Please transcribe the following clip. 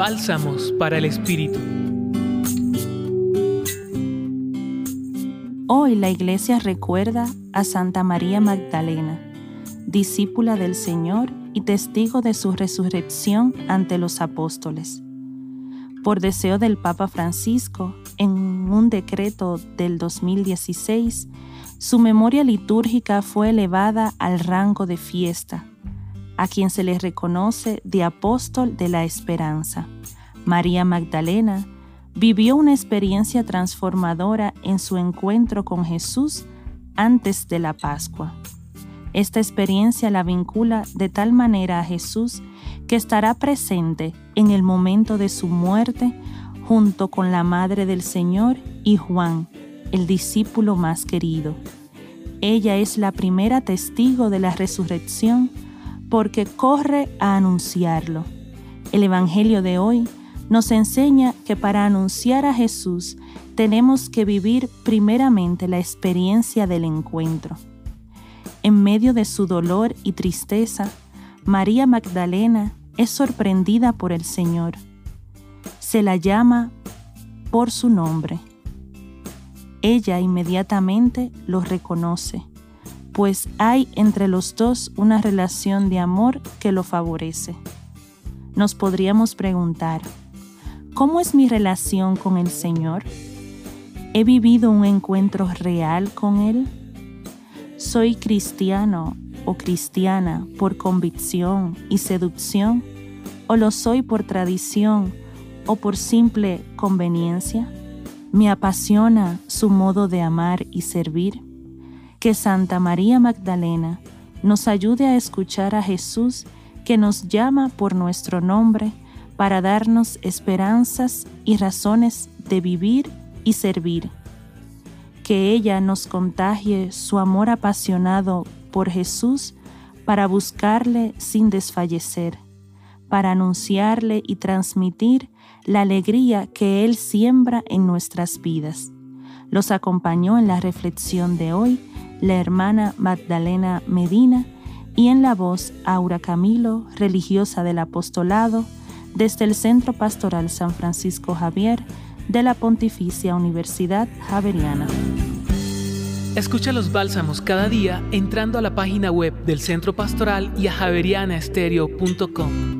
Bálsamos para el Espíritu. Hoy la iglesia recuerda a Santa María Magdalena, discípula del Señor y testigo de su resurrección ante los apóstoles. Por deseo del Papa Francisco, en un decreto del 2016, su memoria litúrgica fue elevada al rango de fiesta a quien se le reconoce de apóstol de la esperanza. María Magdalena vivió una experiencia transformadora en su encuentro con Jesús antes de la Pascua. Esta experiencia la vincula de tal manera a Jesús que estará presente en el momento de su muerte junto con la Madre del Señor y Juan, el discípulo más querido. Ella es la primera testigo de la resurrección porque corre a anunciarlo. El Evangelio de hoy nos enseña que para anunciar a Jesús tenemos que vivir primeramente la experiencia del encuentro. En medio de su dolor y tristeza, María Magdalena es sorprendida por el Señor. Se la llama por su nombre. Ella inmediatamente lo reconoce pues hay entre los dos una relación de amor que lo favorece. Nos podríamos preguntar, ¿cómo es mi relación con el Señor? ¿He vivido un encuentro real con Él? ¿Soy cristiano o cristiana por convicción y seducción? ¿O lo soy por tradición o por simple conveniencia? ¿Me apasiona su modo de amar y servir? Que Santa María Magdalena nos ayude a escuchar a Jesús que nos llama por nuestro nombre para darnos esperanzas y razones de vivir y servir. Que ella nos contagie su amor apasionado por Jesús para buscarle sin desfallecer, para anunciarle y transmitir la alegría que Él siembra en nuestras vidas. Los acompañó en la reflexión de hoy la hermana Magdalena Medina y en la voz Aura Camilo, religiosa del apostolado, desde el Centro Pastoral San Francisco Javier de la Pontificia Universidad Javeriana. Escucha los bálsamos cada día entrando a la página web del Centro Pastoral y a javerianaestereo.com.